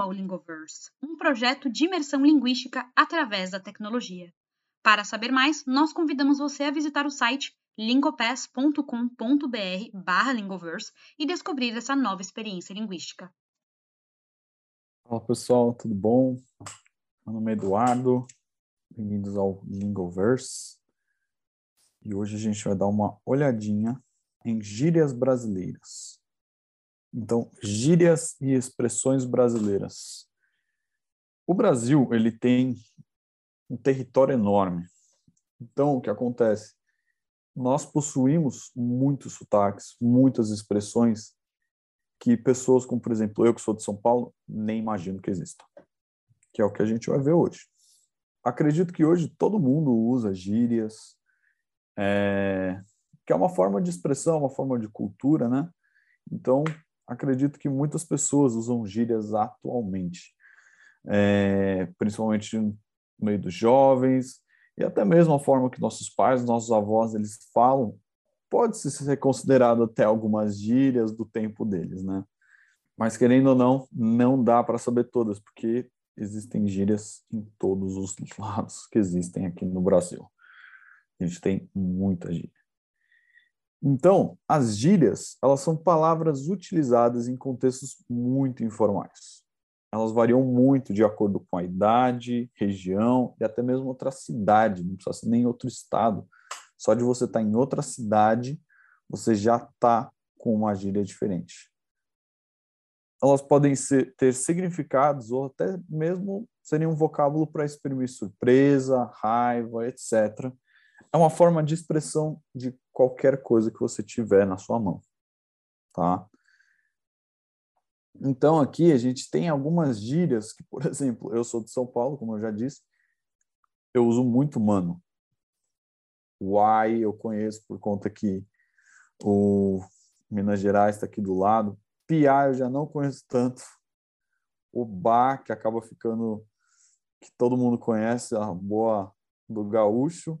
ao Lingoverse, um projeto de imersão linguística através da tecnologia. Para saber mais, nós convidamos você a visitar o site lingopass.com.br lingoverse e descobrir essa nova experiência linguística. Olá pessoal, tudo bom? Meu nome é Eduardo, bem-vindos ao Lingoverse. E hoje a gente vai dar uma olhadinha em gírias brasileiras. Então, gírias e expressões brasileiras. O Brasil, ele tem um território enorme. Então, o que acontece? Nós possuímos muitos sotaques, muitas expressões que pessoas como, por exemplo, eu que sou de São Paulo, nem imagino que existam. Que é o que a gente vai ver hoje. Acredito que hoje todo mundo usa gírias, é, que é uma forma de expressão, uma forma de cultura, né? Então, acredito que muitas pessoas usam gírias atualmente, é, principalmente no meio dos jovens, e até mesmo a forma que nossos pais, nossos avós, eles falam, pode ser considerado até algumas gírias do tempo deles, né? Mas querendo ou não, não dá para saber todas, porque existem gírias em todos os lados que existem aqui no Brasil. A gente tem muita gíria. Então, as gírias, elas são palavras utilizadas em contextos muito informais. Elas variam muito de acordo com a idade, região e até mesmo outra cidade, não precisa ser nem outro estado. Só de você estar em outra cidade, você já está com uma gíria diferente. Elas podem ser, ter significados ou até mesmo serem um vocábulo para exprimir surpresa, raiva, etc. É uma forma de expressão de qualquer coisa que você tiver na sua mão, tá? Então aqui a gente tem algumas gírias que, por exemplo, eu sou de São Paulo, como eu já disse, eu uso muito mano. Uai eu conheço por conta que o Minas Gerais está aqui do lado. Piá eu já não conheço tanto. O Bá, que acaba ficando que todo mundo conhece, a boa do gaúcho.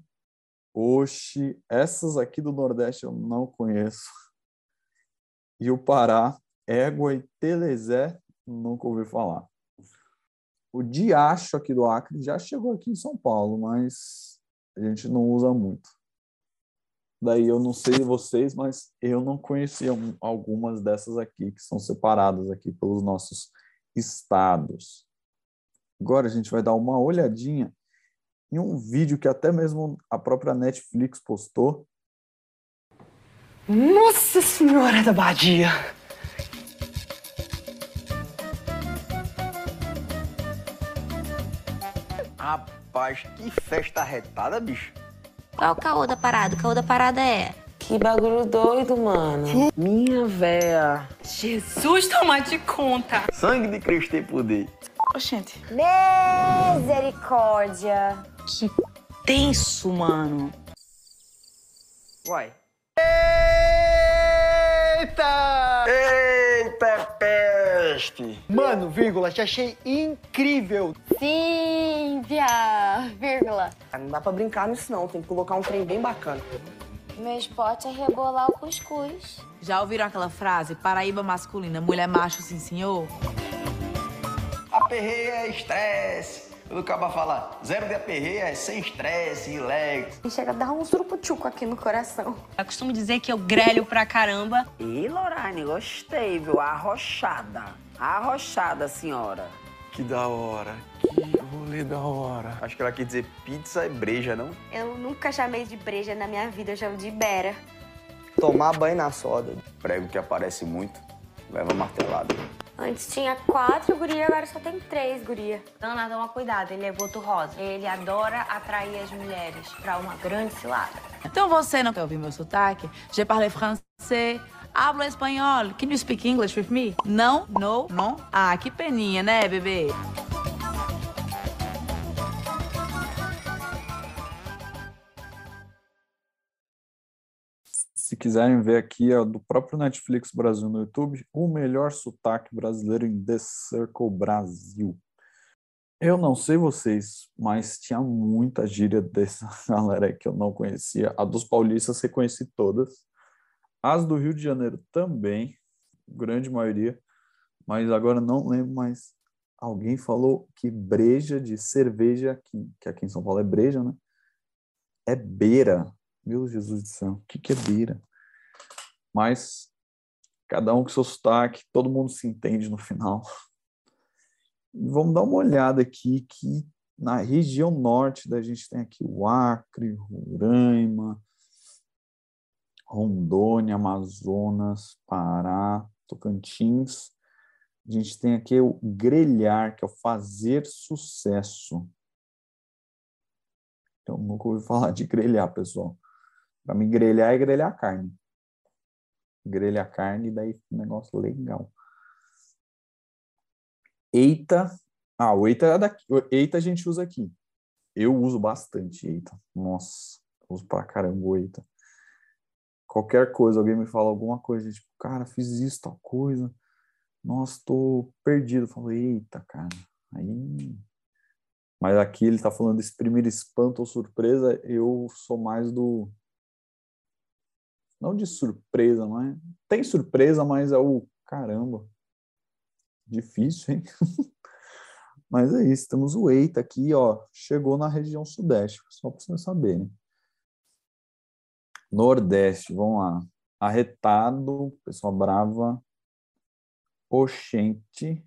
Oxi, essas aqui do Nordeste eu não conheço. E o Pará, Égua e Telezé, nunca ouvi falar. O Diacho aqui do Acre já chegou aqui em São Paulo, mas a gente não usa muito. Daí eu não sei vocês, mas eu não conhecia algumas dessas aqui que são separadas aqui pelos nossos estados. Agora a gente vai dar uma olhadinha em um vídeo que até mesmo a própria Netflix postou. Nossa Senhora da Badia! Rapaz, que festa retada, bicho. Qual o caô da parada? O caô da parada é. Que bagulho doido, mano. Minha véia. Jesus, toma de conta. Sangue de Cristo tem poder. Oxente. Misericórdia. Que tenso, mano. Uai. Eita! Eita peste! Mano, vírgula, te achei incrível. Sim, via, vírgula. Ah, Não dá pra brincar nisso, não. Tem que colocar um trem bem bacana. Meu esporte é rebolar o cuscuz. Já ouviram aquela frase? Paraíba masculina, mulher macho, sim senhor? Aperreio é estresse. Quando o caba fala zero de aperreio é sem estresse, relax. E chega a dar um surupuchuco aqui no coração. Eu costumo dizer que eu grelho pra caramba. Ih, Lorane, gostei, viu? Arrochada. Arrochada, senhora. Que da hora. Que rolê da hora. Acho que ela quer dizer pizza e breja, não? Eu nunca chamei de breja na minha vida, eu chamo de bera. Tomar banho na soda. Prego que aparece muito, leva martelada. Antes tinha quatro guria, agora só tem três guria. Ana, toma cuidado, ele é boto rosa. Ele adora atrair as mulheres pra uma grande cilada. Então você não quer ouvir meu sotaque? Je parle français. Hablo espanhol. Can you speak English with me? Não, no, não. Ah, que peninha, né, bebê? Quiserem ver aqui, é do próprio Netflix Brasil no YouTube, o melhor sotaque brasileiro em The Circle Brasil. Eu não sei vocês, mas tinha muita gíria dessa galera que eu não conhecia. A dos paulistas reconheci todas. As do Rio de Janeiro também, grande maioria. Mas agora não lembro mais alguém falou que breja de cerveja, aqui, que aqui em São Paulo é breja, né? É beira. Meu Jesus do céu, o que, que é beira? Mas cada um com seu sotaque, todo mundo se entende no final. Vamos dar uma olhada aqui que na região norte da gente tem aqui o Acre, Roraima, Rondônia, Amazonas, Pará, Tocantins. A gente tem aqui o grelhar, que é o fazer sucesso. Então, nunca ouvi falar de grelhar, pessoal. Para mim, grelhar é grelhar carne. Grelhar carne, daí um negócio legal. Eita. Ah, o eita é daqui. O eita a gente usa aqui. Eu uso bastante eita. Nossa, uso pra caramba o eita. Qualquer coisa, alguém me fala alguma coisa, tipo, cara, fiz isso, tal coisa. Nossa, tô perdido. Eu falo, eita, cara. Aí. Mas aqui ele tá falando desse primeiro espanto ou surpresa. Eu sou mais do. Não de surpresa, mas. Tem surpresa, mas é o caramba. Difícil, hein? Mas é isso, temos o Eita aqui, ó, chegou na região sudeste, só para vocês saberem. Nordeste, vamos lá. Arretado, pessoa brava. Oxente.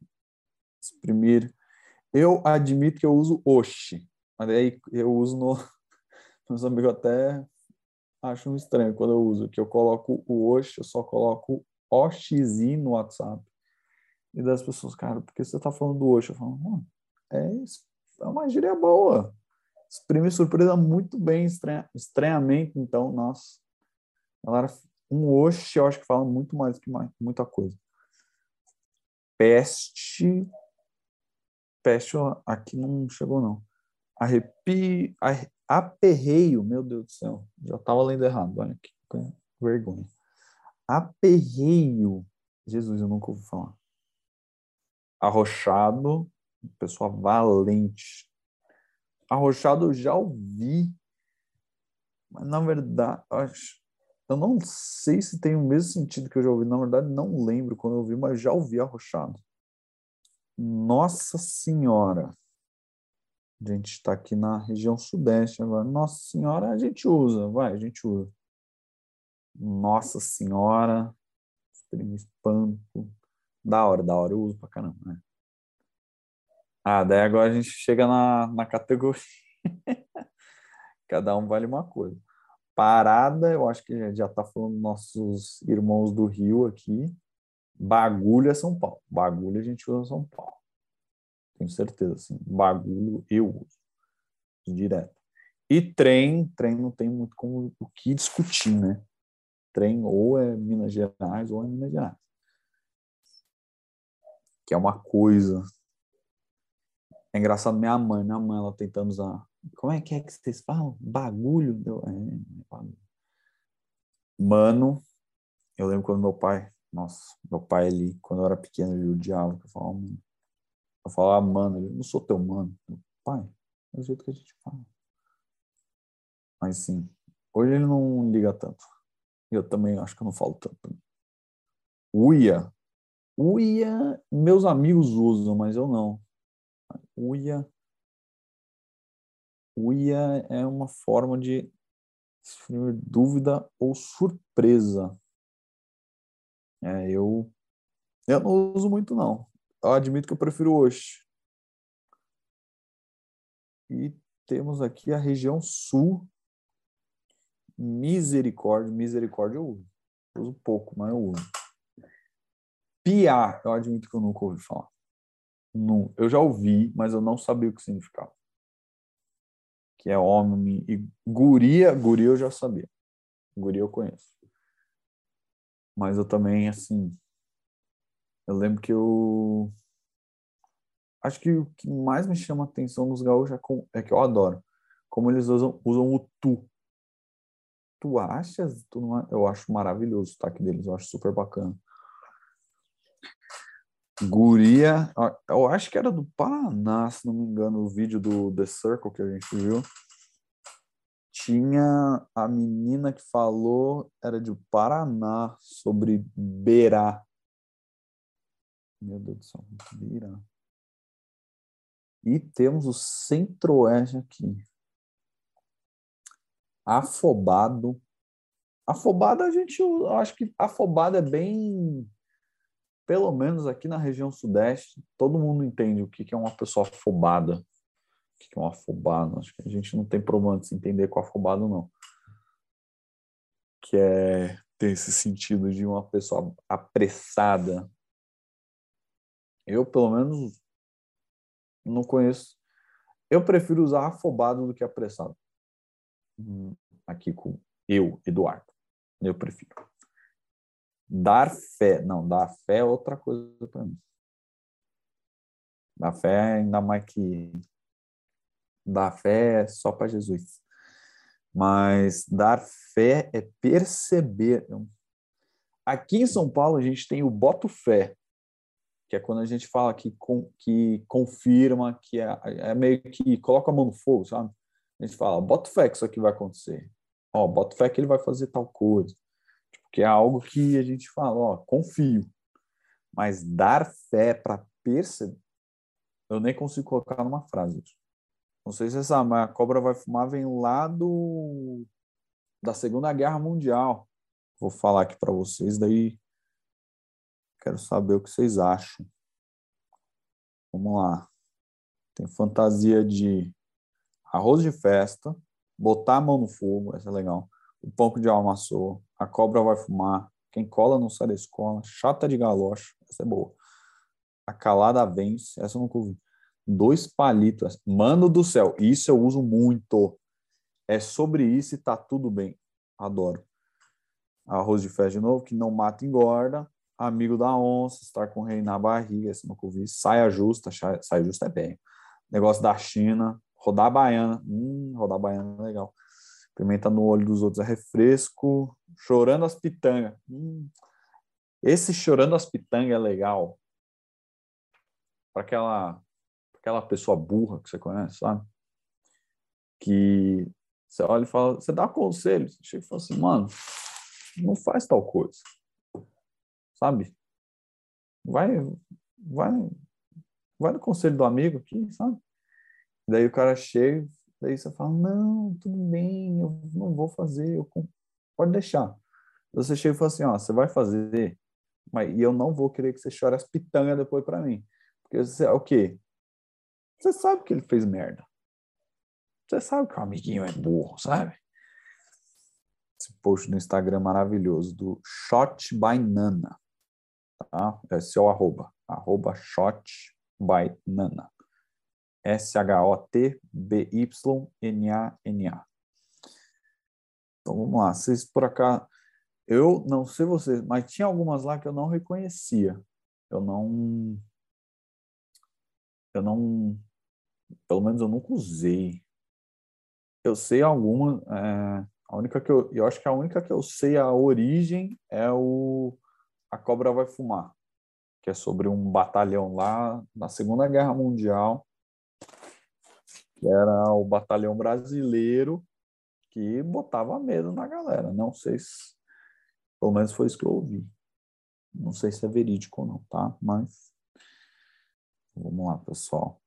Exprimir. Eu admito que eu uso oxe, mas aí eu uso no. Meus amigos até acham estranho quando eu uso, que eu coloco o oxe, eu só coloco oxizinho no WhatsApp e das pessoas, cara, porque você tá falando do Osho? Eu falo, mano, é, é uma gíria boa. Exprime surpresa muito bem, estranha, estranhamente, então, nossa. Galera, um Osho eu acho que fala muito mais que mais, muita coisa. Peste. Peste aqui não chegou, não. Arrepio. Aperreio, meu Deus do céu. Já tava lendo errado, olha que vergonha. Aperreio. Jesus, eu nunca ouvi falar arrochado, pessoa valente. Arrochado eu já ouvi, mas na verdade, eu não sei se tem o mesmo sentido que eu já ouvi. Na verdade, não lembro quando eu ouvi, mas já ouvi arrochado. Nossa Senhora. A gente está aqui na região sudeste agora. Nossa Senhora a gente usa, vai, a gente usa. Nossa Senhora, espanto, da hora, da hora, eu uso pra caramba, né? Ah, daí agora a gente chega na, na categoria. Cada um vale uma coisa. Parada, eu acho que já, já tá falando nossos irmãos do Rio aqui. Bagulho é São Paulo. Bagulho a gente usa São Paulo. Tenho certeza, assim. Bagulho eu uso. Direto. E trem, trem não tem muito como o que discutir, né? Trem ou é Minas Gerais ou é Minas Gerais que é uma coisa. É engraçado, minha mãe, minha mãe, ela tentando usar. Como é que é que vocês falam? Bagulho? É, bagulho. Mano, eu lembro quando meu pai, nossa, meu pai ali, quando eu era pequeno, ele odiava que eu falava, mano. Eu falava, mano, ele, não sou teu mano. Pai, é o jeito que a gente fala. Mas sim, hoje ele não liga tanto. Eu também acho que eu não falo tanto. Uia, Uia, meus amigos usam, mas eu não. Uia, uia é uma forma de dúvida ou surpresa. É, eu, eu não uso muito, não. Eu admito que eu prefiro hoje. E temos aqui a região sul. Misericórdia. Misericórdia eu uso. Eu uso pouco, mas eu uso. Piar, eu admito que eu nunca ouvi falar. Não, eu já ouvi, mas eu não sabia o que significava. Que é homem e guria, guria eu já sabia. Guria eu conheço. Mas eu também, assim, eu lembro que eu acho que o que mais me chama atenção nos gaúchos é, é que eu adoro como eles usam, usam o tu. Tu achas? Tu não, eu acho maravilhoso o sotaque deles, eu acho super bacana. Guria, eu acho que era do Paraná, se não me engano, o vídeo do The Circle que a gente viu. Tinha a menina que falou, era de Paraná, sobre Beirá. Meu Deus do céu, Beirá. E temos o centro-oeste aqui. Afobado. Afobado a gente, eu acho que afobado é bem, pelo menos aqui na região sudeste, todo mundo entende o que é uma pessoa afobada. O que é um afobado. Acho que a gente não tem problema de se entender com afobado, não. Que é ter esse sentido de uma pessoa apressada. Eu, pelo menos, não conheço. Eu prefiro usar afobado do que apressado. Hum, aqui com eu, Eduardo. Eu prefiro. Dar fé. Não, dar fé é outra coisa para mim. Dar fé ainda mais que. Dar fé é só para Jesus. Mas dar fé é perceber. Aqui em São Paulo, a gente tem o boto fé, que é quando a gente fala que, que confirma, que é, é meio que coloca a mão no fogo, sabe? A gente fala, bota fé que isso aqui vai acontecer. Ó, bota fé que ele vai fazer tal coisa. Tipo, que é algo que a gente fala, ó, confio. Mas dar fé para perceber, eu nem consigo colocar numa frase. Não sei se você sabe, mas a Cobra Vai Fumar vem lá do da Segunda Guerra Mundial. Vou falar aqui para vocês, daí quero saber o que vocês acham. Vamos lá. Tem fantasia de arroz de festa, botar a mão no fogo, essa é legal. O pão de alma amassou, a cobra vai fumar, quem cola não sai da escola, chata de galocha, essa é boa. A calada vence, essa eu nunca ouvi dois palitos. Mano do céu, isso eu uso muito. É sobre isso e tá tudo bem. Adoro. Arroz de fé de novo, que não mata engorda. Amigo da onça, estar com o rei na barriga, esse nunca ouvi. Saia justa, saia justa é bem. Negócio da China, rodar baiana. Hum, rodar baiana é legal. Pimenta no olho dos outros é refresco. Chorando as pitangas. Hum. Esse chorando as pitangas é legal. Para aquela aquela pessoa burra que você conhece, sabe? Que você olha e fala, você dá conselho, chega e fala assim, mano, não faz tal coisa, sabe? Vai, vai, vai no conselho do amigo aqui, sabe? Daí o cara chega, daí você fala, não, tudo bem, eu não vou fazer, eu pode deixar. Você chega e fala assim, ó, você vai fazer, mas e eu não vou querer que você chore as pitangas depois para mim. Porque você o quê? Você sabe que ele fez merda. Você sabe que o amiguinho é burro, sabe? Esse post no Instagram maravilhoso do Shot by Nana. Tá? Esse é o arroba. Arroba Shot by Nana. S-H-O-T-B-Y-N-A-N-A. Então vamos lá. Vocês por acá. Eu não sei vocês, mas tinha algumas lá que eu não reconhecia. Eu não. Eu não pelo menos eu nunca usei. Eu sei alguma, é, a única que eu, eu acho que a única que eu sei a origem é o A Cobra Vai Fumar, que é sobre um batalhão lá na Segunda Guerra Mundial, que era o batalhão brasileiro que botava medo na galera. Não sei se, pelo menos foi isso que eu ouvi. Não sei se é verídico ou não, tá? Mas vamos lá, pessoal.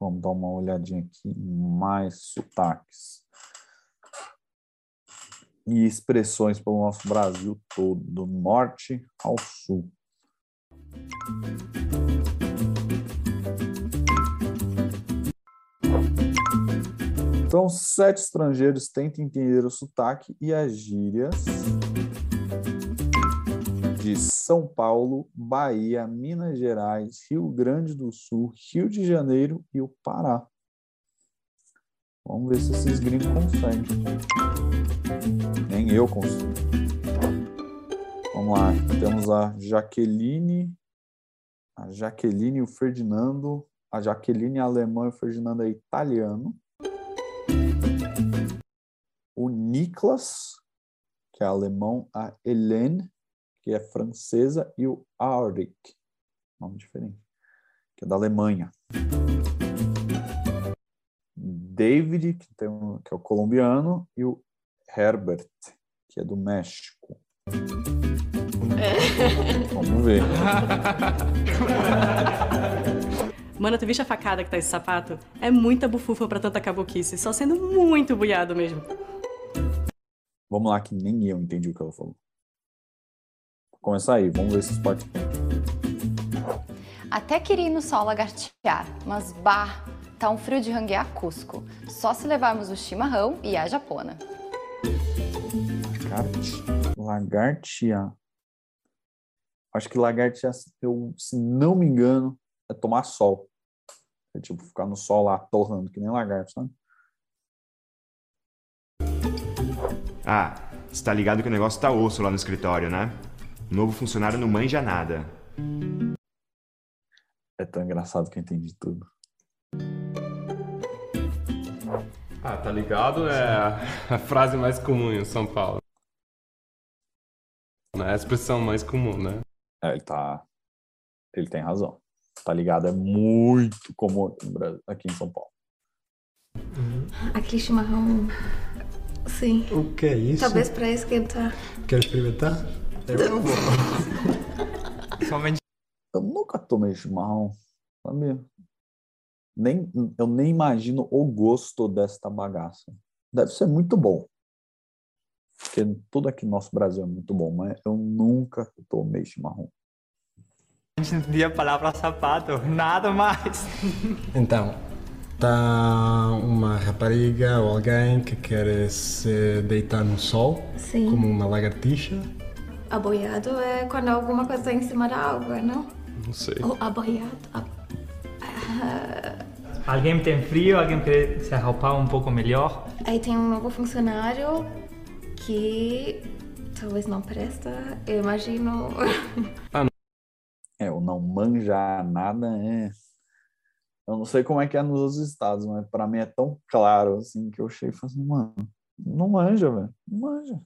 Vamos dar uma olhadinha aqui em mais sotaques e expressões pelo nosso Brasil todo, do norte ao sul. Então, sete estrangeiros tentam entender o sotaque e as gírias de São Paulo, Bahia, Minas Gerais, Rio Grande do Sul, Rio de Janeiro e o Pará. Vamos ver se esses gringos conseguem. Nem eu consigo. Vamos lá. Temos a Jaqueline, a Jaqueline e o Ferdinando. A Jaqueline é alemã e o Ferdinando é italiano. O Niklas, que é alemão, a Helene que é francesa, e o Auric, nome diferente, que é da Alemanha. David, que, tem um, que é o colombiano, e o Herbert, que é do México. Vamos ver. Mano, tu viste a facada que tá esse sapato? É muita bufufa pra tanta caboquice, só sendo muito buiado mesmo. Vamos lá, que nem eu entendi o que ela falou. Vou começar aí, vamos ver esses participantes. Até queria ir no sol lagartear, mas bah, tá um frio de ranguear Cusco. Só se levarmos o chimarrão e a japona. Lagarti- Lagartear. Acho que lagartear, se eu, se não me engano, é tomar sol. É tipo ficar no sol lá torrando, que nem lagarto, sabe? Ah, você tá ligado que o negócio tá osso lá no escritório, né? O novo funcionário não manja nada. É tão engraçado que eu entendi tudo. Ah, tá ligado? É a- frase mais comum em São Paulo. Né? A expressão mais comum, né? É, ele tá. Ele tem razão. Tá ligado? É muito comum aqui, aqui em São Paulo. Aquele chimarrão. Sim. O que é isso? Talvez pra esquentar. Quer experimentar? Eu não vou. Somente. Eu nunca tomei chimarrão, sabia? Nem, eu nem imagino o gosto desta bagaça. Deve ser muito bom. Porque tudo aqui no nosso Brasil é muito bom, mas eu nunca tomei chimarrão. A gente entendia a palavra sapato, nada mais. Então, tá uma rapariga ou alguém que quer se deitar no sol, Sim. como uma lagartixa. Aboiado é quando alguma coisa tá em cima da água, não? Não sei. Ou aboiado. ab- Ah, Alguém tem frio, alguém quer se arroupar um pouco melhor. Aí tem um novo funcionário que talvez não presta. Eu imagino. É, o não manjar nada é. Eu não sei como é que é nos outros estados, mas pra mim é tão claro assim que eu chego e falo assim, mano, não manja, velho. Não manja.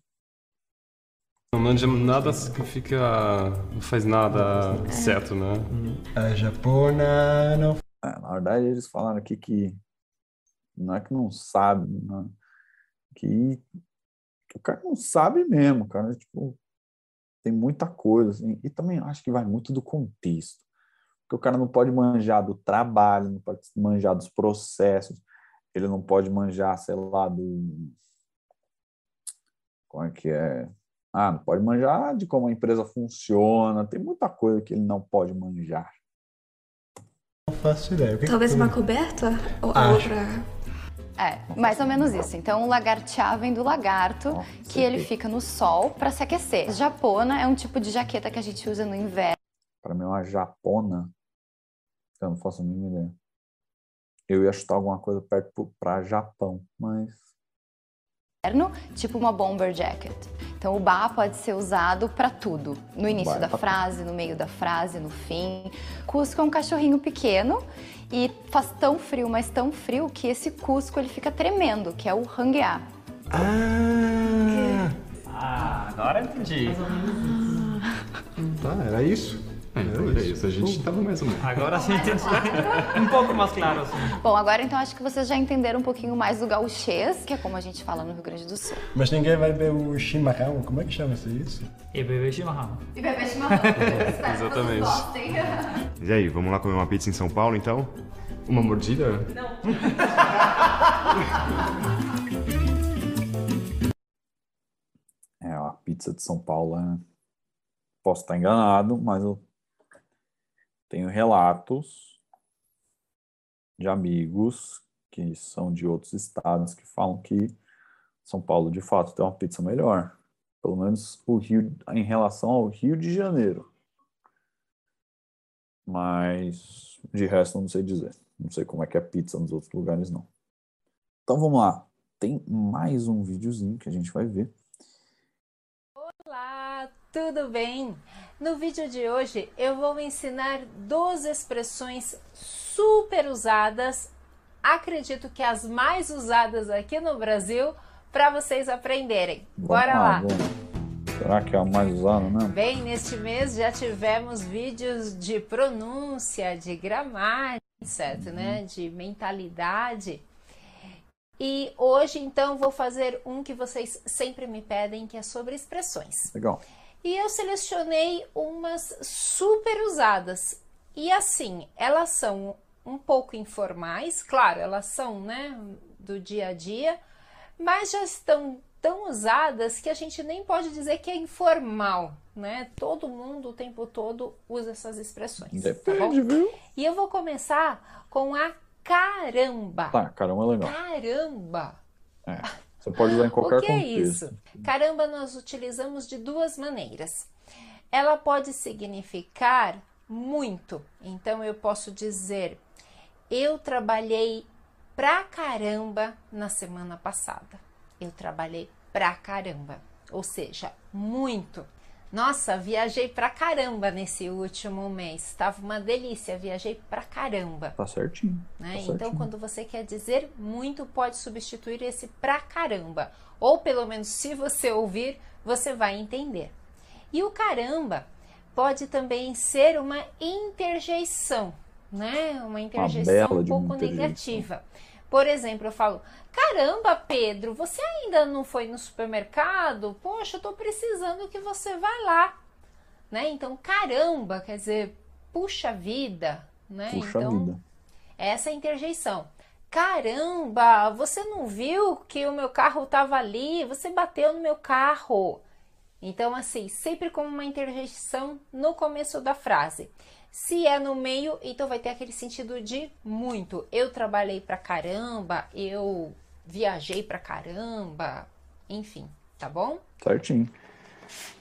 Não manja nada significa. Não faz nada certo, né? A japona não. É, na verdade, eles falaram aqui que não é que não sabe, né? que, que o cara não sabe mesmo, cara. Tipo, tem muita coisa, assim, e também acho que vai muito do contexto. Porque o cara não pode manjar do trabalho, não pode manjar dos processos, ele não pode manjar, sei lá, do. Como é que é? Ah, não pode manjar de como a empresa funciona, tem muita coisa que ele não pode manjar. Não faço ideia. O que que Talvez tu- uma coberta? Ou a Acho. outra. É, mais ou menos isso. Então, o lagartear vem do lagarto, que ele fica no sol para se aquecer. Japona é um tipo de jaqueta que a gente usa no inverno. Para mim, uma japona, eu não faço a mínima ideia. Eu ia chutar alguma coisa perto para Japão, mas tipo uma bomber jacket. Então o ba pode ser usado para tudo, no início é da pra frase, no meio da frase, no fim. Cusco é um cachorrinho pequeno e faz tão frio, mas tão frio que esse cusco ele fica tremendo, que é o ranguear. Ah! Ah, agora entendi. Tá, era isso? É, então era isso. A gente tava mais ou menos. Agora sim. Um pouco mais claro, assim. Bom, agora então acho que vocês já entenderam um pouquinho mais do gauchês, que é como a gente fala no Rio Grande do Sul. Mas ninguém vai ver o chimarrão. Como é que chama-se isso? E beber chimarrão. E beber chimarrão. Exatamente. E aí, vamos lá comer uma pizza em São Paulo, então? Uma mordida? é a pizza de São Paulo. é- Posso estar enganado, mas eu tenho relatos de amigos que são de outros estados que falam que São Paulo de fato tem uma pizza melhor. Pelo menos o Rio, em relação ao Rio de Janeiro. Mas de resto eu não sei dizer. Não sei como é que é pizza nos outros lugares, não. Então vamos lá. Tem mais um videozinho que a gente vai ver. Olá, tudo bem? No vídeo de hoje eu vou ensinar duas expressões super usadas, acredito que as mais usadas aqui no Brasil, para vocês aprenderem. Bora Vamos lá! vamos. Será que é a mais usada, né? Bem, neste mês já tivemos vídeos de pronúncia, de gramática, etc, né? De mentalidade. E hoje, então, vou fazer um que vocês sempre me pedem, que é sobre expressões. Legal. E eu selecionei umas super usadas. E assim, elas são um pouco informais, claro, elas são, né, do dia a dia, mas já estão tão usadas que a gente nem pode dizer que é informal, né? Todo mundo o tempo todo usa essas expressões. Depende, tá viu? E eu vou começar com a caramba. Tá, caramba, é legal. Caramba. É. Você pode usar em qualquer o que contexto. é isso? Caramba, nós utilizamos de duas maneiras. Ela pode significar muito. Então eu posso dizer: eu trabalhei pra caramba na semana passada. Eu trabalhei pra caramba. Ou seja, muito. Nossa, viajei pra caramba nesse último mês. Tava uma delícia, viajei pra caramba. Tá certinho. Né? Tá então, certinho. quando você quer dizer muito, pode substituir esse pra caramba. Ou pelo menos, se você ouvir, você vai entender. E o caramba pode também ser uma interjeição, né? Uma interjeição bela um uma pouco negativa. Por exemplo, eu falo: Caramba, Pedro, você ainda não foi no supermercado? Poxa, eu tô precisando que você vá lá. Né? Então, caramba, quer dizer, puxa vida, né? Puxa então, vida. essa é a interjeição. Caramba, você não viu que o meu carro estava ali? Você bateu no meu carro. Então, assim, sempre como uma interjeição no começo da frase. Se é no meio, então vai ter aquele sentido de muito. Eu trabalhei pra caramba, eu viajei pra caramba, enfim, tá bom? Certinho.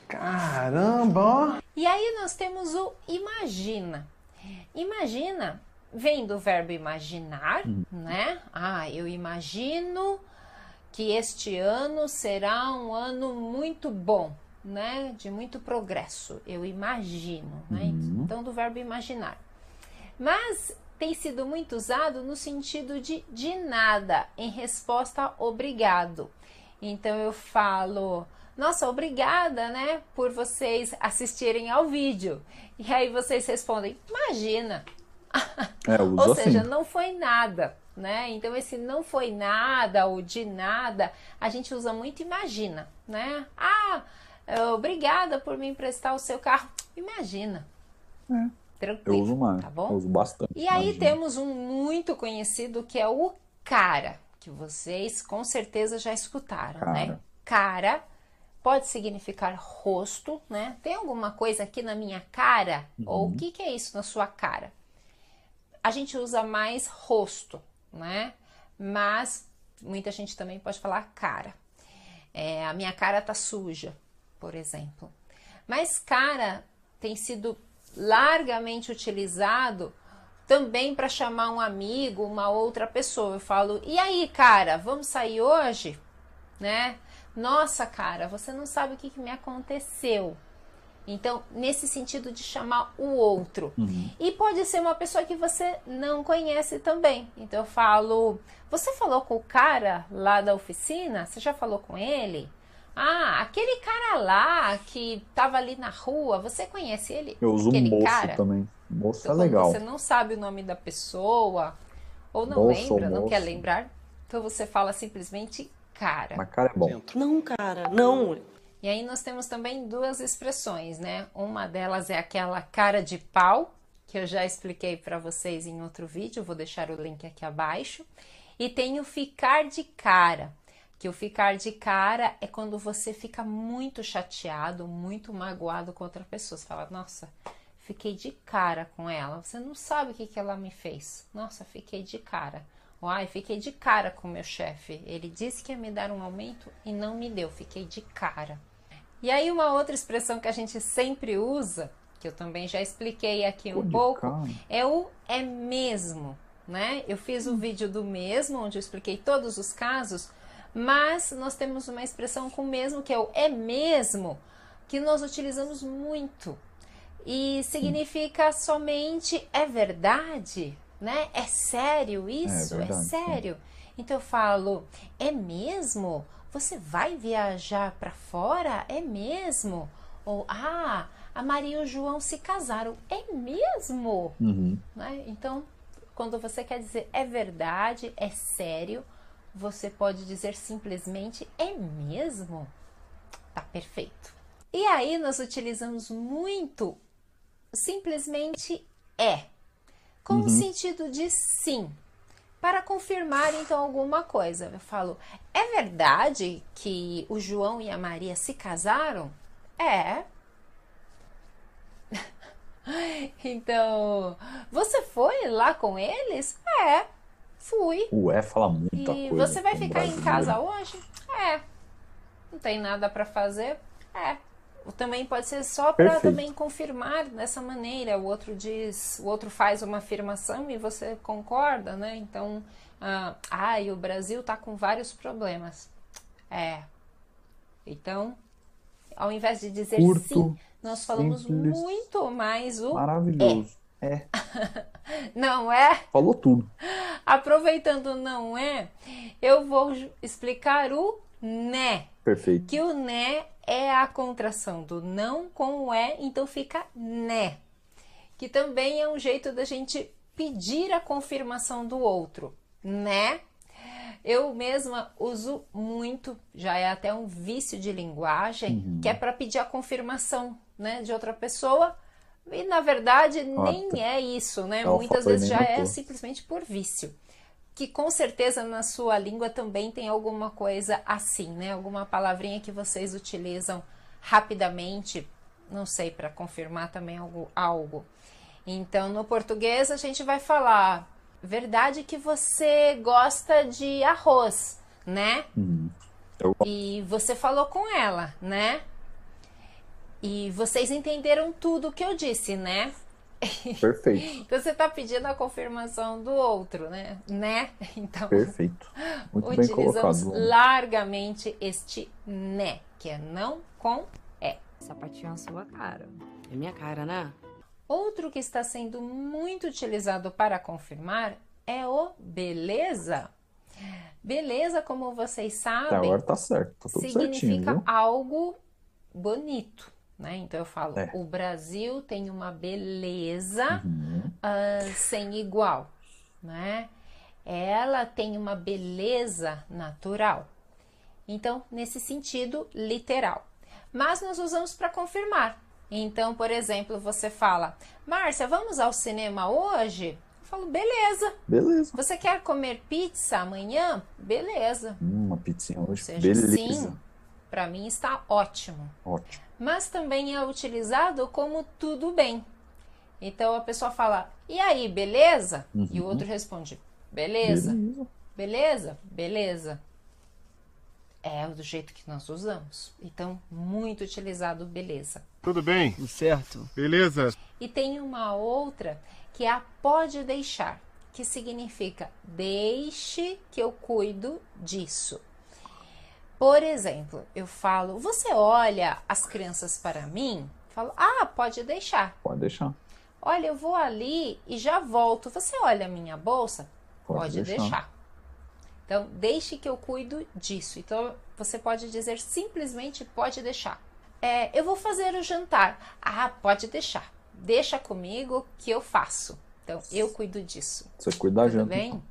Caramba. E aí nós temos o imagina. Imagina vem do verbo imaginar, né? Ah, eu imagino que este ano será um ano muito bom, né? De muito progresso. Eu imagino, né? Então do verbo imaginar. Mas tem sido muito usado no sentido de de nada, em resposta a obrigado. Então eu falo, nossa, obrigada, né, por vocês assistirem ao vídeo. E aí vocês respondem, imagina. É, Ou assim. seja, não foi nada, né? Então esse não foi nada ou de nada, a gente usa muito imagina, né? Ah, obrigada por me emprestar o seu carro. Imagina. Eu Tranquilo. uso mais. tá bom? Eu uso bastante. E aí imagina. temos um muito conhecido que é o cara, que vocês com certeza já escutaram, Cara. né? Cara pode significar rosto, né? Tem alguma coisa aqui na minha cara? Ou o que, que é isso na sua cara? A gente usa mais rosto, né? Mas muita gente também pode falar cara. É, a minha cara tá suja, por exemplo. Mas cara tem sido largamente utilizado também para chamar um amigo, uma outra pessoa. Eu falo: "E aí, cara, vamos sair hoje?", né? Nossa, cara, você não sabe o que, que me aconteceu. Então, nesse sentido de chamar o outro. E pode ser uma pessoa que você não conhece também. Então eu falo: "Você falou com o cara lá da oficina? Você já falou com ele?" Ah, aquele cara lá que tava ali na rua, você conhece ele? Eu uso aquele moço cara? também. Moço Então, é legal. você não sabe o nome da pessoa ou não Moço ou lembra, não quer lembrar, então você fala simplesmente cara. Mas cara é bom. Não, cara, não. E aí nós temos também duas expressões, né? Uma delas é aquela cara de pau, que eu já expliquei para vocês em outro vídeo, vou deixar o link aqui abaixo. E tem o ficar de cara, que o ficar de cara é quando você fica muito chateado, muito magoado com outra pessoa. Você fala, nossa, fiquei de cara com ela. Você não sabe o que, que ela me fez. Nossa, fiquei de cara. Ou, Ai, fiquei de cara com o meu chefe. Ele disse que ia me dar um aumento e não me deu. Fiquei de cara. E aí, uma outra expressão que a gente sempre usa, que eu também já expliquei aqui um pouco, cara. é o é mesmo, né? Eu fiz o vídeo do mesmo, onde eu expliquei todos os casos, mas nós temos uma expressão com mesmo, que é o é mesmo, que nós utilizamos muito. E significa somente é verdade, né? É sério isso? É, verdade, sim. sério. Então eu falo, é mesmo? Você vai viajar para fora? É mesmo? Ou ah, a Maria e o João se casaram. É mesmo? Uhum. né? Então, quando você quer dizer é verdade, é sério, você pode dizer simplesmente é mesmo? Tá perfeito. E aí nós utilizamos muito simplesmente é. com o Uhum. sentido de sim. Para confirmar então alguma coisa. Eu falo: é verdade que o João e a Maria se casaram? É. então, você foi lá com eles? É, fui. E fala muita E coisa. você vai ficar em casa hoje? É. Não tem nada para fazer? É. Também pode ser só para também confirmar dessa maneira. O outro diz, o outro faz uma afirmação e você concorda, né? Então, ah, ah, e o Brasil tá com vários problemas. É. Então, ao invés de dizer Curto, sim, nós falamos simples, muito mais o Maravilhoso. É. é. Não é? Falou tudo. Aproveitando não é, eu vou explicar o né. Perfeito. Que o né é a contração do não com o é, então fica né. Que também é um jeito da gente pedir a confirmação do outro, né? Eu mesma uso muito, já é até um vício de linguagem, Uhum. que é para pedir a confirmação, né, de outra pessoa. E na verdade nem é isso, né? Ela Muitas foi vezes já é simplesmente por vício. Que com certeza na sua língua também tem alguma coisa assim, né? Alguma palavrinha que vocês utilizam rapidamente, não sei, para confirmar também algo, algo. Então, no português a gente vai falar: verdade que você gosta de arroz, né? Uhum. Eu E você falou com ela, né? E vocês entenderam tudo que eu disse, né? Perfeito. Então você está pedindo a confirmação do outro, né? Né? Então Perfeito. Muito bem utilizamos colocado. largamente este né, que é não com é. Sapatinho na sua cara. É minha cara, né? Outro que está sendo muito utilizado para confirmar é o beleza. Beleza, como vocês sabem, agora tá certo. Tá tudo certinho, significa viu? algo bonito, né? Então eu falo, É. o Brasil tem uma beleza Uhum. ah, sem igual, né? Ela tem uma beleza natural. Então, nesse sentido literal. Mas nós usamos para confirmar. Então, por exemplo, você fala, Márcia, vamos ao cinema hoje? Eu falo, beleza. Beleza. Você quer comer pizza amanhã? Beleza. Hum, uma pizzinha hoje. Ou seja, Beleza. sim, para mim está ótimo. Ótimo. Mas também é utilizado como tudo bem. Então a pessoa fala, e aí, beleza? E o Uhum. outro responde, beleza. Beleza. Beleza? Beleza. É do jeito que nós usamos. Então, muito utilizado beleza. Tudo bem? Tudo certo. Beleza? E tem uma outra que é a pode deixar, que significa deixe que eu cuido disso. Por exemplo, eu falo, você olha as crianças para mim? Eu falo, ah, pode deixar. Pode deixar. Olha, eu vou ali e já volto. Você olha a minha bolsa? Pode Pode, deixar. deixar. Então, deixe que eu cuido disso. Então, você pode dizer simplesmente pode deixar. É, eu vou fazer o jantar. Ah, pode deixar. Deixa comigo que eu faço. Então, eu cuido disso. Você cuida da Tudo janta. bem? então.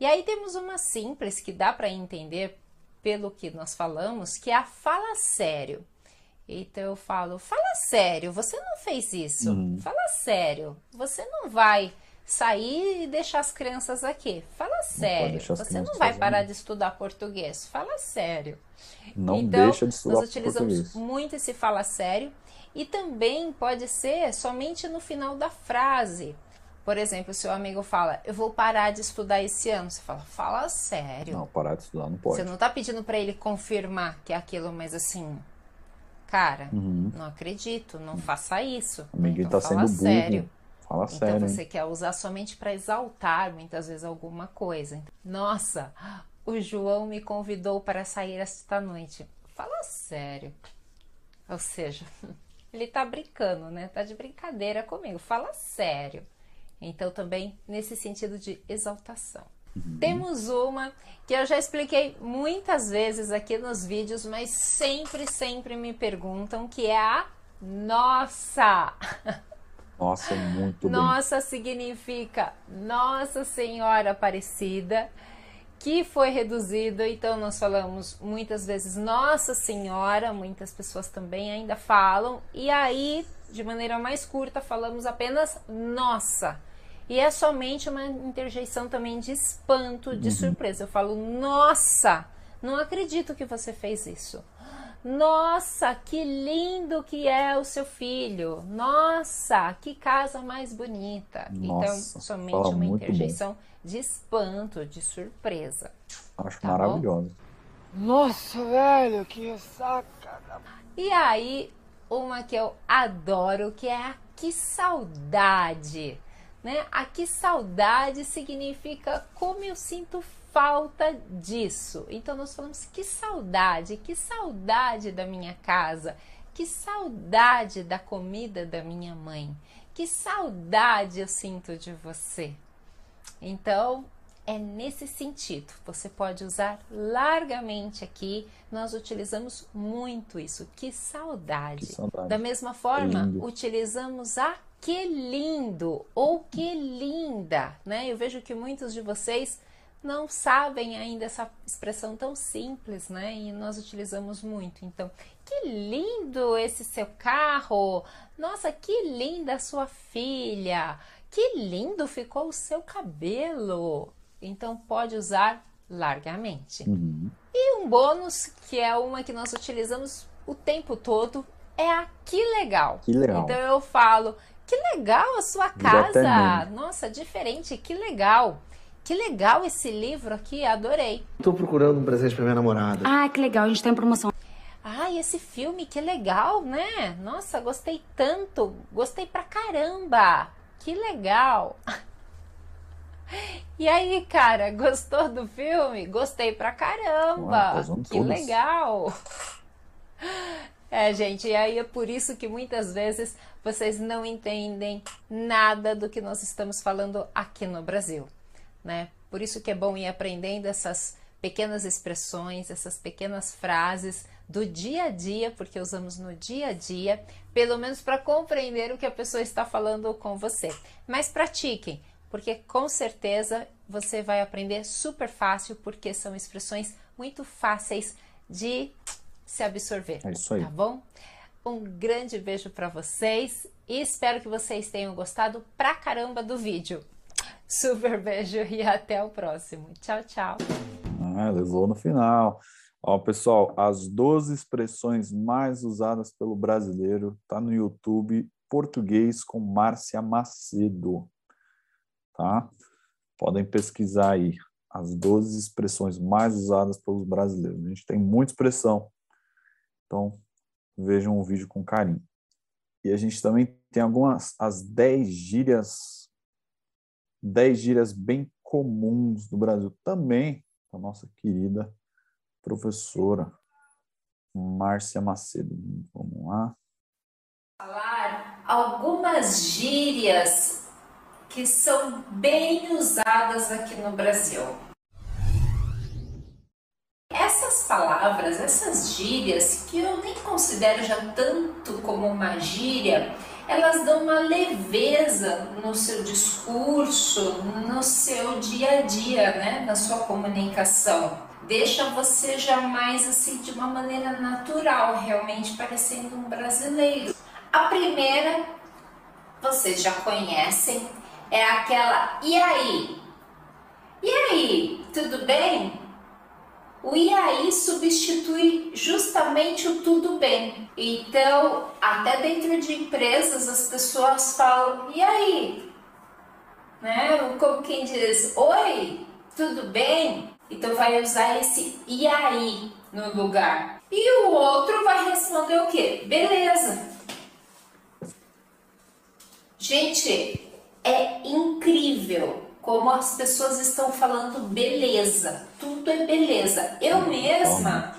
E aí temos uma simples que dá para entender pelo que nós falamos, que é a fala sério. Então eu falo, fala sério, você não fez isso. Uhum. Fala sério, você não vai sair e deixar as crianças aqui. Fala sério, as você não vai parar de estudar português. Fala sério. Não então, deixa de estudar nós utilizamos português. muito esse fala sério e também pode ser somente no final da frase. Por exemplo, seu amigo fala, eu vou parar de estudar esse ano. Você fala, fala sério. Não, parar de estudar não pode. Você não tá pedindo para ele confirmar que é aquilo, mas assim, cara, Uhum. não acredito, não faça isso. O amiguinho Então, tá fala sendo burro. sério. Fala Então sério, você hein? quer usar somente para exaltar muitas vezes alguma coisa. Nossa, o João me convidou para sair esta noite. Fala sério. Ou seja, ele tá brincando, né? Tá de brincadeira comigo. Fala sério. Então também nesse sentido de exaltação. Temos uma que eu já expliquei muitas vezes aqui nos vídeos, mas sempre, sempre me perguntam, que é a nossa. Nossa, muito bem. Nossa significa Nossa Senhora Aparecida, que foi reduzida, então nós falamos muitas vezes Nossa Senhora, muitas pessoas também ainda falam, e aí, de maneira mais curta, falamos apenas Nossa. E é somente uma interjeição também de espanto, de surpresa. Eu falo, nossa, não acredito que você fez isso. Nossa, que lindo que é o seu filho. Nossa, que casa mais bonita. Nossa, então, somente uma interjeição de espanto, de surpresa. Acho Tá bom? maravilhosa. Nossa, velho, que ressaca. E aí, uma que eu adoro, que é a que saudade. Né? A que saudade significa como eu sinto falta disso. Então nós falamos que saudade, que saudade da minha casa, que saudade da comida da minha mãe, que saudade eu sinto de você. Então, é nesse sentido. Você pode usar largamente aqui. Nós utilizamos muito isso. Que saudade. Que saudade. Da mesma forma, utilizamos a que lindo ou que linda, né? Eu vejo que muitos de vocês não sabem ainda essa expressão tão simples, né? E nós utilizamos muito. Então, que lindo esse seu carro! Nossa, que linda a sua filha! Que lindo ficou o seu cabelo! Então, pode usar largamente. Uhum. E um bônus, que é uma que nós utilizamos o tempo todo, é a que legal. Que legal. Então eu falo, que legal a sua casa. Nossa, diferente, que legal. Que legal esse livro aqui, adorei. Tô procurando um presente pra minha namorada. Ah, que legal, a gente tá em promoção. Ai, esse filme, que legal, né? Nossa, gostei tanto. Gostei pra caramba. Que legal. E aí, cara, gostou do filme? Gostei pra caramba. tá que todas. legal. É, gente, e aí é por isso que muitas vezes vocês não entendem nada do que nós estamos falando aqui no Brasil, né? Por isso que é bom ir aprendendo essas pequenas expressões, essas pequenas frases do dia a dia, porque usamos no dia a dia, pelo menos para compreender o que a pessoa está falando com você. Mas pratiquem, porque com certeza você vai aprender super fácil, porque são expressões muito fáceis de se absorver. É isso aí. Tá bom? Um grande beijo para vocês e espero que vocês tenham gostado pra caramba do vídeo. Super beijo e até o próximo. Tchau, tchau. Ah, levou no final. Ó, pessoal, as 12 expressões mais usadas pelo brasileiro tá no YouTube Português com Márcia Macedo. Tá? Podem pesquisar aí as 12 expressões mais usadas pelos brasileiros. A gente tem muita expressão. Então, vejam o vídeo com carinho. E a gente também tem algumas as 10 gírias 10 gírias bem comuns do Brasil também a nossa querida professora Márcia Macedo. Vamos lá. Falar algumas gírias que são bem usadas aqui no Brasil. Palavras, essas gírias, que eu nem considero já tanto como uma gíria, elas dão uma leveza no seu discurso, no seu dia a dia, né? na sua comunicação. Deixa você jamais assim de uma maneira natural, realmente parecendo um brasileiro. A primeira, vocês já conhecem, é aquela e aí? E aí, tudo bem? O aí substitui justamente o tudo bem. Então, até dentro de empresas as pessoas falam e aí? Né? Como quem diz, oi, tudo bem? Então vai usar esse e aí no lugar. E o outro vai responder o quê? Beleza. Gente, é incrível como as pessoas estão falando beleza. Tudo é beleza. Eu mesma,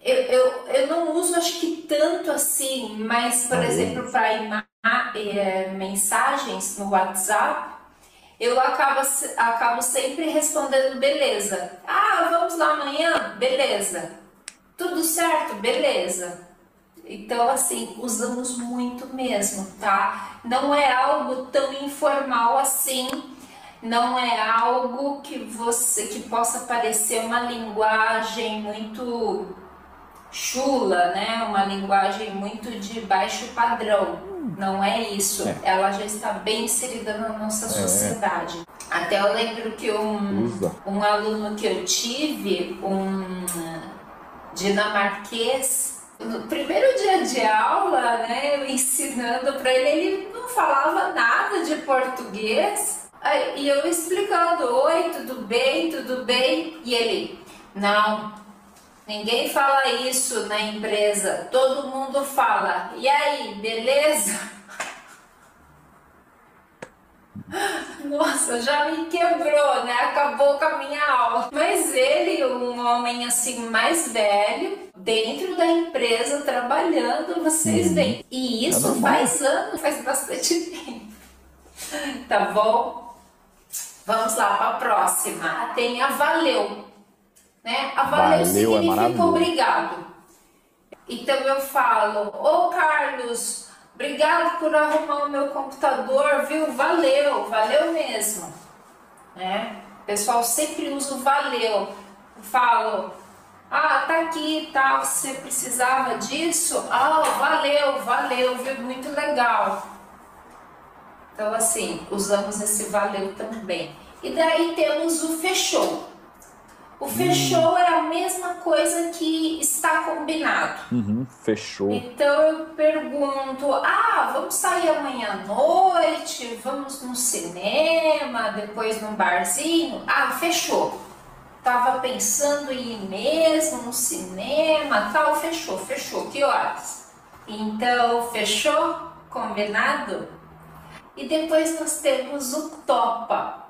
eu, eu, eu não uso acho que tanto assim, mas, por exemplo, para é, mensagens no WhatsApp, eu acabo, acabo sempre respondendo beleza. Ah, vamos lá amanhã? Beleza. Tudo certo? Beleza. Então, assim, usamos muito mesmo, tá? Não é algo tão informal assim, não é algo que você que possa parecer uma linguagem muito chula, né? Uma linguagem muito de baixo padrão. Não é isso. É. Ela já está bem inserida na nossa É. sociedade. Até eu lembro que um, Usa. um aluno que eu tive, um dinamarquês, no primeiro dia de aula, né, eu ensinando para ele, ele não falava nada de português. E eu explicando, oi, tudo bem, tudo bem? E ele, não, ninguém fala isso na empresa, todo mundo fala, e aí, beleza? Nossa, já me quebrou, né? Acabou com a minha aula. Mas ele, um homem assim mais velho, dentro da empresa, trabalhando, vocês Uhum. veem. E isso É normal. faz anos, faz bastante tempo. Tá bom? Vamos lá para a próxima. Tem a valeu. Né? A valeu, Valeu é significa maravilhoso. obrigado. Então eu falo, ô Carlos, obrigado por arrumar o meu computador, viu? Valeu, valeu mesmo. Né? O pessoal sempre usa o valeu. Eu falo, ah, tá aqui, tá, você precisava disso? Ah, valeu, valeu, viu? Muito legal. Então, assim, usamos esse valeu também. E daí temos o fechou. O fechou é a mesma coisa que está combinado. Uhum, fechou. Então eu pergunto: ah, vamos sair amanhã à noite? Vamos no cinema? Depois num barzinho? Ah, fechou. Tava pensando em ir mesmo no cinema, tal, fechou, fechou. Que horas? Então, fechou? Combinado? E depois nós temos o topa,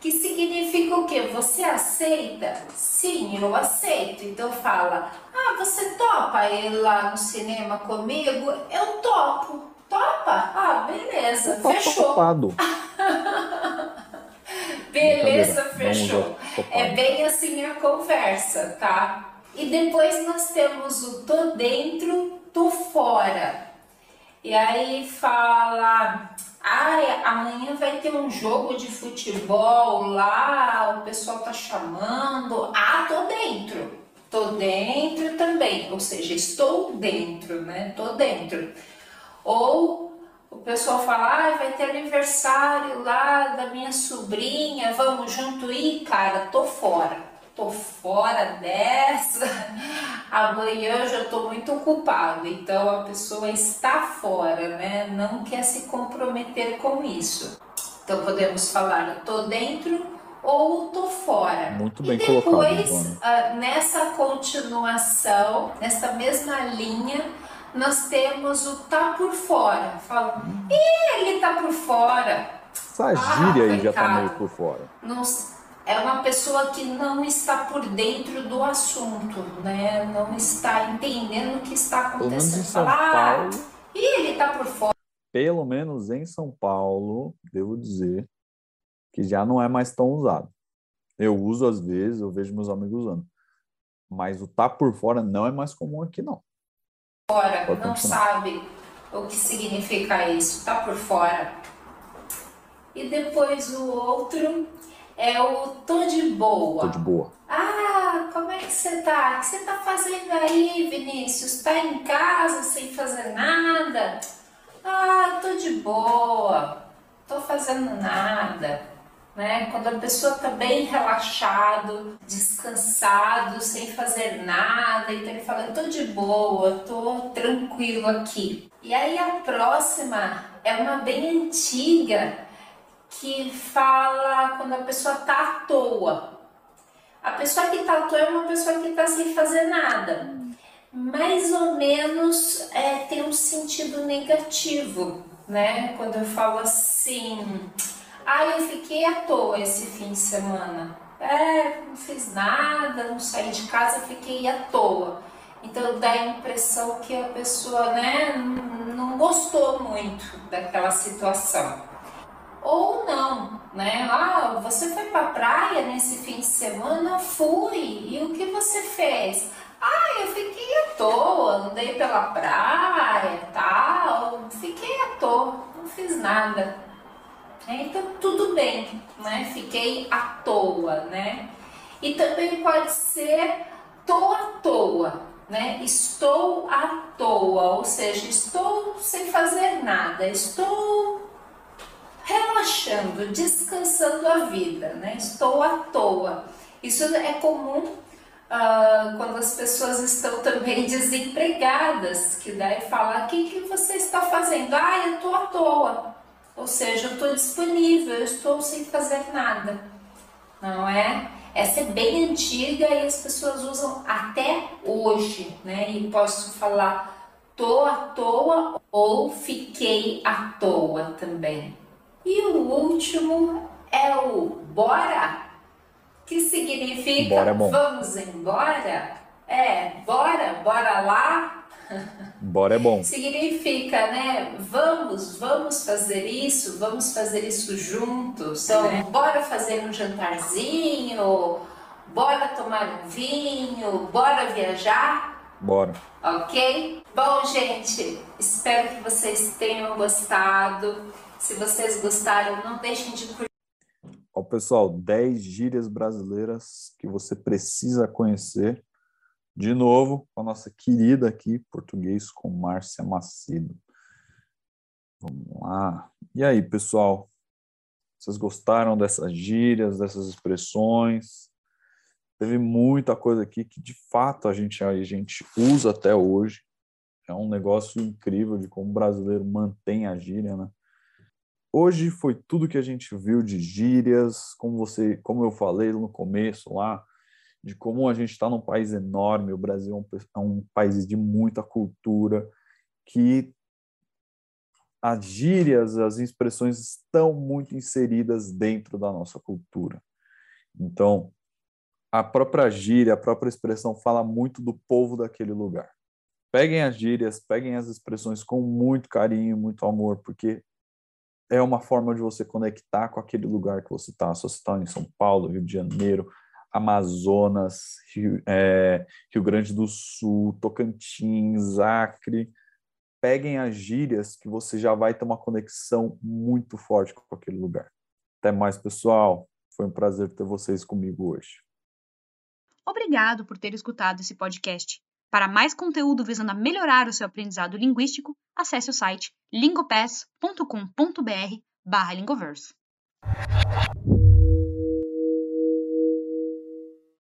que significa o quê? Você aceita? Sim, eu aceito. Então fala: Ah, você topa ir lá no cinema comigo? Eu topo. Topa? Ah, beleza, Tá fechou. ocupado. Beleza, fechou. topado. É bem assim a conversa, tá? E depois nós temos o tô dentro, tô fora. E aí fala, ai, amanhã vai ter um jogo de futebol lá, o pessoal tá chamando. Ah, tô dentro. Tô dentro também, ou seja, estou dentro, né? Tô dentro. Ou o pessoal fala, ah, vai ter aniversário lá da minha sobrinha, vamos junto ir? Cara, tô fora. Tô fora dessa. Amanhã eu já tô muito ocupado. Então a pessoa está fora, né? Não quer se comprometer com isso. Então podemos falar, tô dentro ou tô fora. Muito bem e colocado, depois, Ivone. ah, nessa continuação, nessa mesma linha, nós temos o tá por fora. Fala, "Ih, ele tá por fora. Essa gíria aí já tá meio por fora. Não s- é uma pessoa que não está por dentro do assunto, né? Não está entendendo o que está acontecendo. São Fala, ah, Paulo, ih, ele tá por fora. pelo menos em São Paulo, devo dizer que já não é mais tão usado. Eu uso às vezes, eu vejo meus amigos usando. Mas o tá por fora não é mais comum aqui, não. fora, Pode não continuar. sabe o que significa isso, tá por fora. E depois o outro é o tô de boa. Tô de boa. Ah, como é que você tá? O que você tá fazendo aí, Vinícius? Tá em casa sem fazer nada? Ah, tô de boa, tô fazendo nada. Né? Quando a pessoa tá bem relaxado, descansado, sem fazer nada, então ele fala, tô de boa, tô tranquilo aqui. E aí a próxima é uma bem antiga que fala quando a pessoa tá à toa. A pessoa que tá à toa é uma pessoa que tá sem fazer nada. Mais ou menos é, tem um sentido negativo, né? Quando eu falo assim, ah, eu fiquei à toa esse fim de semana. É, não fiz nada, não saí de casa, fiquei à toa. Então dá a impressão que a pessoa, né, não gostou muito daquela situação ou não, né? Ah, você foi pra praia nesse fim de semana? Fui. E o que você fez? Ah, eu fiquei à toa, andei pela praia, tal, fiquei à toa, não fiz nada. É, Então tudo bem, né? Fiquei à toa, né? E também pode ser tô à toa. né? Estou à toa, ou seja, estou sem fazer nada, estou relaxando, descansando a vida, né? Estou à toa. Isso é comum uh, quando as pessoas estão também desempregadas, que daí fala, o que, que você está fazendo? Ah, eu estou à toa. Ou seja, eu estou disponível, eu estou sem fazer nada. Não é? Essa é bem antiga e as pessoas usam até hoje, né? E posso falar tô à toa ou fiquei à toa também. E o último é o bora, que significa Bora é bom. vamos embora. É, bora, bora lá. Bora é bom. Significa, né? Vamos, vamos fazer isso, vamos fazer isso juntos. Então, bora fazer um jantarzinho, bora tomar um vinho, bora viajar, Bora. ok? Bom, gente, espero que vocês tenham gostado. Se vocês gostaram, não deixem de curtir. Ó, pessoal, 10 gírias brasileiras que você precisa conhecer. De novo, com a nossa querida aqui, português com Márcia Macedo. Vamos lá. E aí, pessoal? Vocês gostaram dessas gírias, dessas expressões? Teve muita coisa aqui que, de fato, a gente, a gente usa até hoje. É um negócio incrível de como o brasileiro mantém a gíria, né? Hoje foi tudo que a gente viu de gírias, como você, como eu falei no começo lá, de como a gente está num país enorme, o Brasil é um, é um país de muita cultura, que as gírias, as expressões estão muito inseridas dentro da nossa cultura. Então, a própria gíria, a própria expressão fala muito do povo daquele lugar. Peguem as gírias, peguem as expressões com muito carinho, muito amor, porque é uma forma de você conectar com aquele lugar que você está. Se você está em São Paulo, Rio de Janeiro, Amazonas, Rio, é, Rio Grande do Sul, Tocantins, Acre, peguem as gírias que você já vai ter uma conexão muito forte com aquele lugar. Até mais, pessoal. Foi um prazer ter vocês comigo hoje. Obrigado por ter escutado esse podcast. Para mais conteúdo visando a melhorar o seu aprendizado linguístico, acesse o site lingopass.com.br/lingoverse.